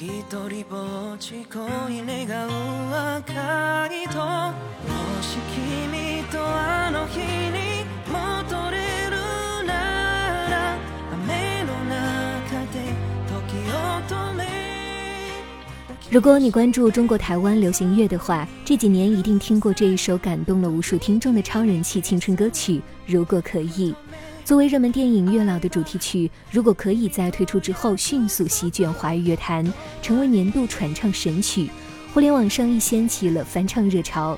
如果你关注中国台湾流行乐的话，这几年一定听过这一首感动了无数听众的超人气青春歌曲《如果可以》。作为热门电影《月老》的主题曲，《如果可以》在推出之后迅速席卷华语乐坛，成为年度传唱神曲，互联网上亦掀起了翻唱热潮。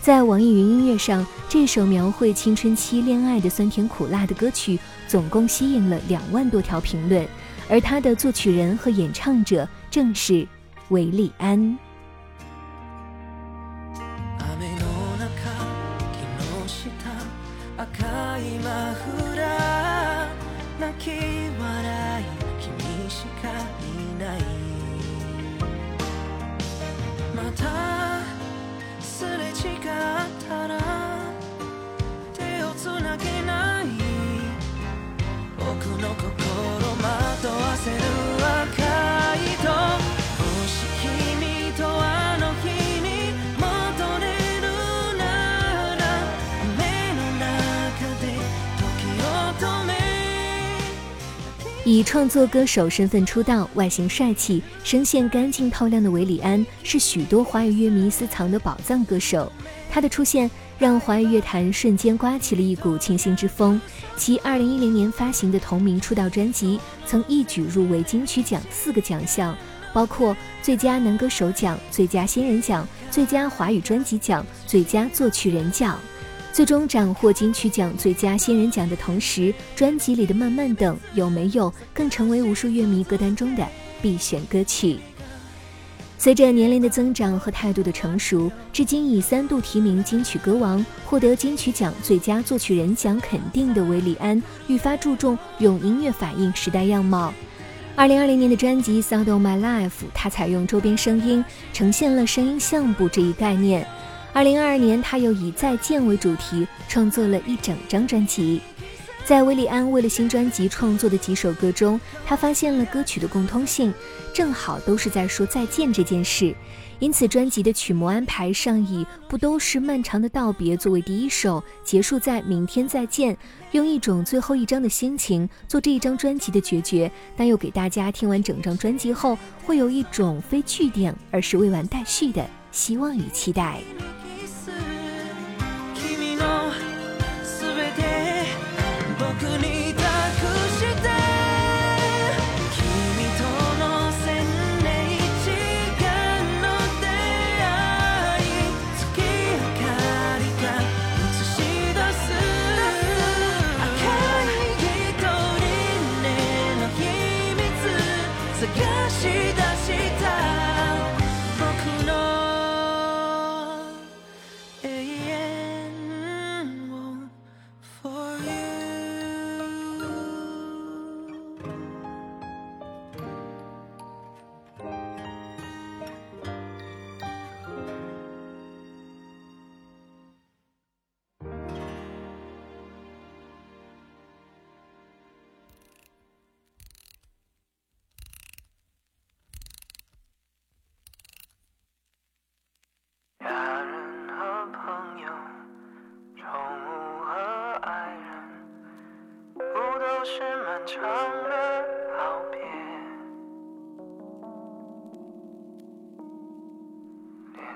在网易云音乐上，这首描绘青春期恋爱的酸甜苦辣的歌曲，总共吸引了两万多条评论，而它的作曲人和演唱者正是。韦礼安。以创作歌手身份出道，外形帅气，声线干净透亮的韦礼安是许多华语乐迷私藏的宝藏歌手。他的出现让华语乐坛瞬间刮起了一股清新之风。其2010年发行的同名出道专辑曾一举入围金曲奖四个奖项，包括最佳男歌手奖、最佳新人奖、最佳华语专辑奖、最佳作曲人奖。最终斩获金曲奖最佳新人奖的同时，专辑里的《慢慢等》有没有更成为无数乐迷歌单中的必选歌曲？随着年龄的增长和态度的成熟，至今已三度提名金曲歌王、获得金曲奖最佳作曲人奖肯定的韦礼安，愈发注重用音乐反映时代样貌。二零二零年的专辑《Sound of My Life》，他采用周边声音，呈现了声音相簿这一概念。二零二二年，他又以再见为主题创作了一整张专辑。在威利安为了新专辑创作的几首歌中，他发现了歌曲的共通性，正好都是在说再见这件事。因此，专辑的曲目安排上以不都是漫长的道别作为第一首，结束在明天再见，用一种最后一张的心情做这一张专辑的决绝，但又给大家听完整张专辑后，会有一种非句点而是未完待续的希望与期待。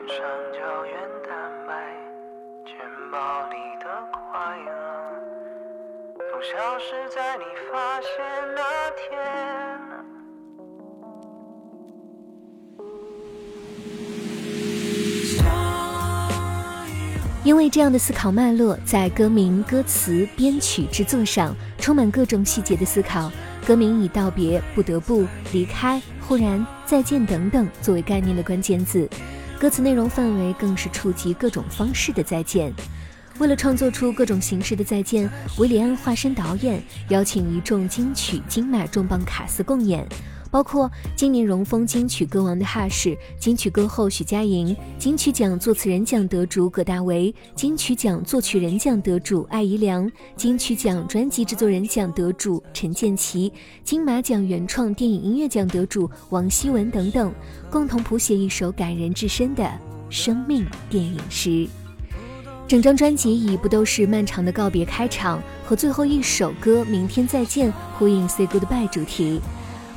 上胶原蛋白，钱包里的快乐，都消失在你发现那天。因为这样的思考脉络，在歌名、歌词、编曲、制作上，充满各种细节的思考。歌名以道别、不得不离开。忽然、再见等等作为概念的关键字，歌词内容范围更是触及各种方式的再见。为了创作出各种形式的再见，韦里安化身导演，邀请一众金曲金马重磅卡司共演，包括今年荣封金曲歌王的哈士、金曲歌后许佳莹、金曲奖作词人奖得主葛大为、金曲奖作曲人奖得主艾怡良、金曲奖专辑制作人奖得主陈建奇、金马奖原创电影音乐奖得主王希文等等，共同谱写一首感人至深的生命电影诗。整张专辑以“不都是漫长的告别”开场，和最后一首歌《明天再见》呼应 “Say Goodbye” 主题。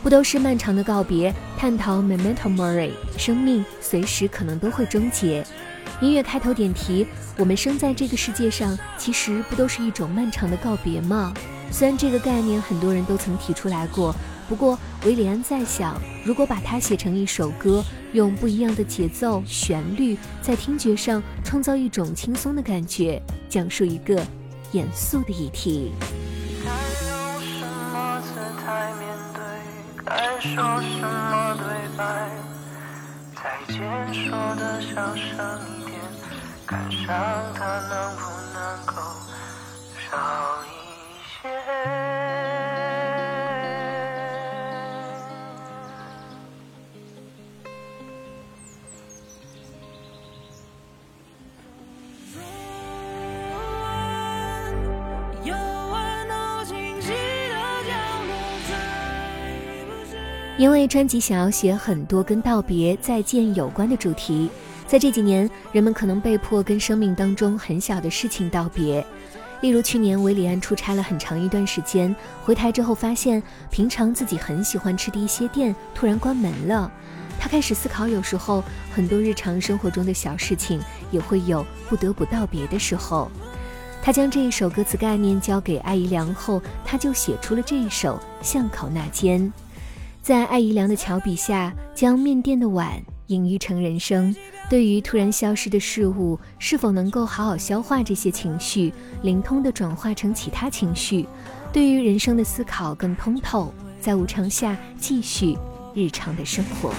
不都是漫长的告别，探讨 Memento Mori，生命随时可能都会终结。音乐开头点题：我们生在这个世界上，其实不都是一种漫长的告别吗？虽然这个概念很多人都曾提出来过。不过，维里安在想，如果把它写成一首歌，用不一样的节奏、旋律，在听觉上创造一种轻松的感觉，讲述一个严肃的议题。说什么对白再见说的小声一点，感伤它能不能够少一些？因为专辑想要写很多跟道别、再见有关的主题，在这几年，人们可能被迫跟生命当中很小的事情道别。例如，去年韦礼安出差了很长一段时间，回台之后发现，平常自己很喜欢吃的一些店突然关门了。他开始思考，有时候很多日常生活中的小事情也会有不得不道别的时候。他将这一首歌词概念交给艾怡良后，他就写出了这一首《巷口那间》。在艾怡良的桥笔下，将面店的碗隐喻成人生。对于突然消失的事物，是否能够好好消化这些情绪，灵通的转化成其他情绪？对于人生的思考更通透，在无常下继续日常的生活。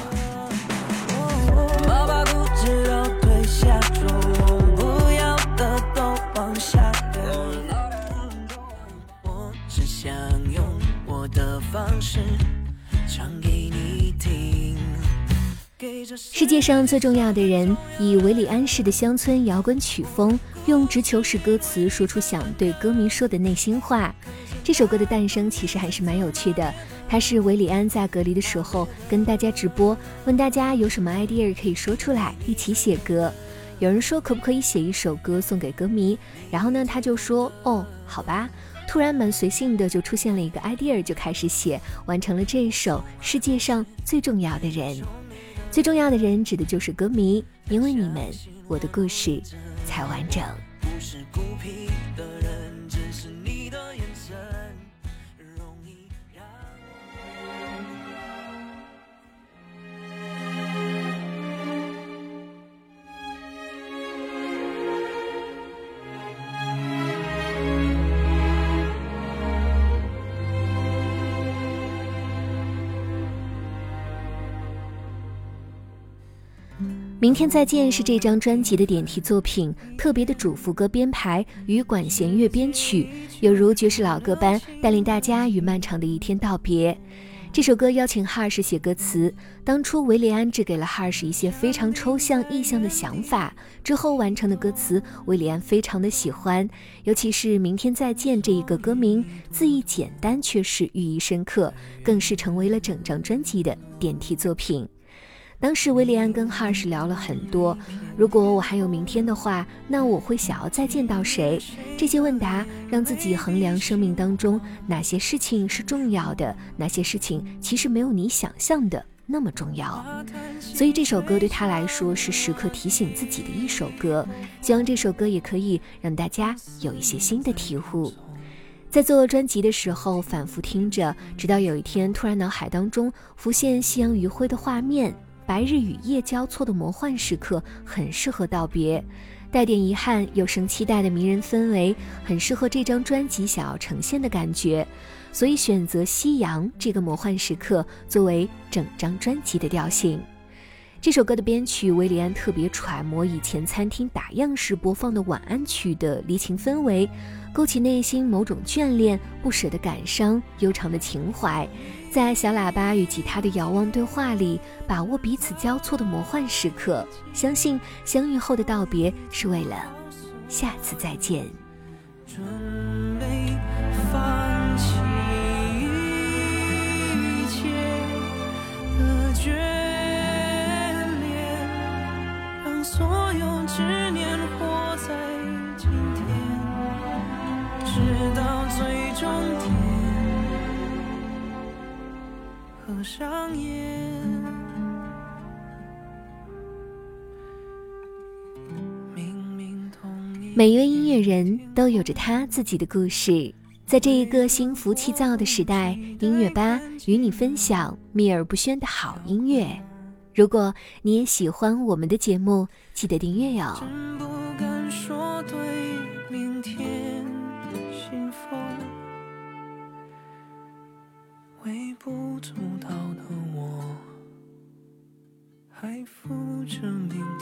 想用我的方式。唱给你听。世界上最重要的人，以维里安式的乡村摇滚曲风，用直球式歌词说出想对歌迷说的内心话。这首歌的诞生其实还是蛮有趣的，它是维里安在隔离的时候跟大家直播，问大家有什么 idea 可以说出来，一起写歌。有人说可不可以写一首歌送给歌迷，然后呢，他就说哦，好吧。突然蛮随性的就出现了一个 idea，就开始写，完成了这首世界上最重要的人。最重要的人指的就是歌迷，因为你们，我的故事才完整。不是孤僻的人明天再见是这张专辑的点题作品，特别的主副歌编排与管弦乐编曲，有如爵士老歌般带领大家与漫长的一天道别。这首歌邀请哈尔士写歌词，当初维利安只给了哈尔士一些非常抽象意象的想法，之后完成的歌词，维利安非常的喜欢，尤其是明天再见这一个歌名，字意简单却是寓意深刻，更是成为了整张专辑的点题作品。当时威廉安跟哈尔是聊了很多，如果我还有明天的话，那我会想要再见到谁？这些问答让自己衡量生命当中哪些事情是重要的，哪些事情其实没有你想象的那么重要。所以这首歌对他来说是时刻提醒自己的一首歌。希望这首歌也可以让大家有一些新的体悟。在做专辑的时候，反复听着，直到有一天突然脑海当中浮现夕阳余晖的画面。白日与夜交错的魔幻时刻，很适合道别，带点遗憾又生期待的迷人氛围，很适合这张专辑想要呈现的感觉。所以选择夕阳这个魔幻时刻作为整张专辑的调性。这首歌的编曲，维里安特别揣摩以前餐厅打烊时播放的晚安曲的离情氛围，勾起内心某种眷恋、不舍的感伤、悠长的情怀，在小喇叭与吉他的遥望对话里，把握彼此交错的魔幻时刻。相信相遇后的道别，是为了下次再见。上眼。每一位音乐人都有着他自己的故事，在这一个心浮气躁的时代，音乐吧与你分享秘而不宣的好音乐。如果你也喜欢我们的节目，记得订阅哟。微不足道的我，还扶着明。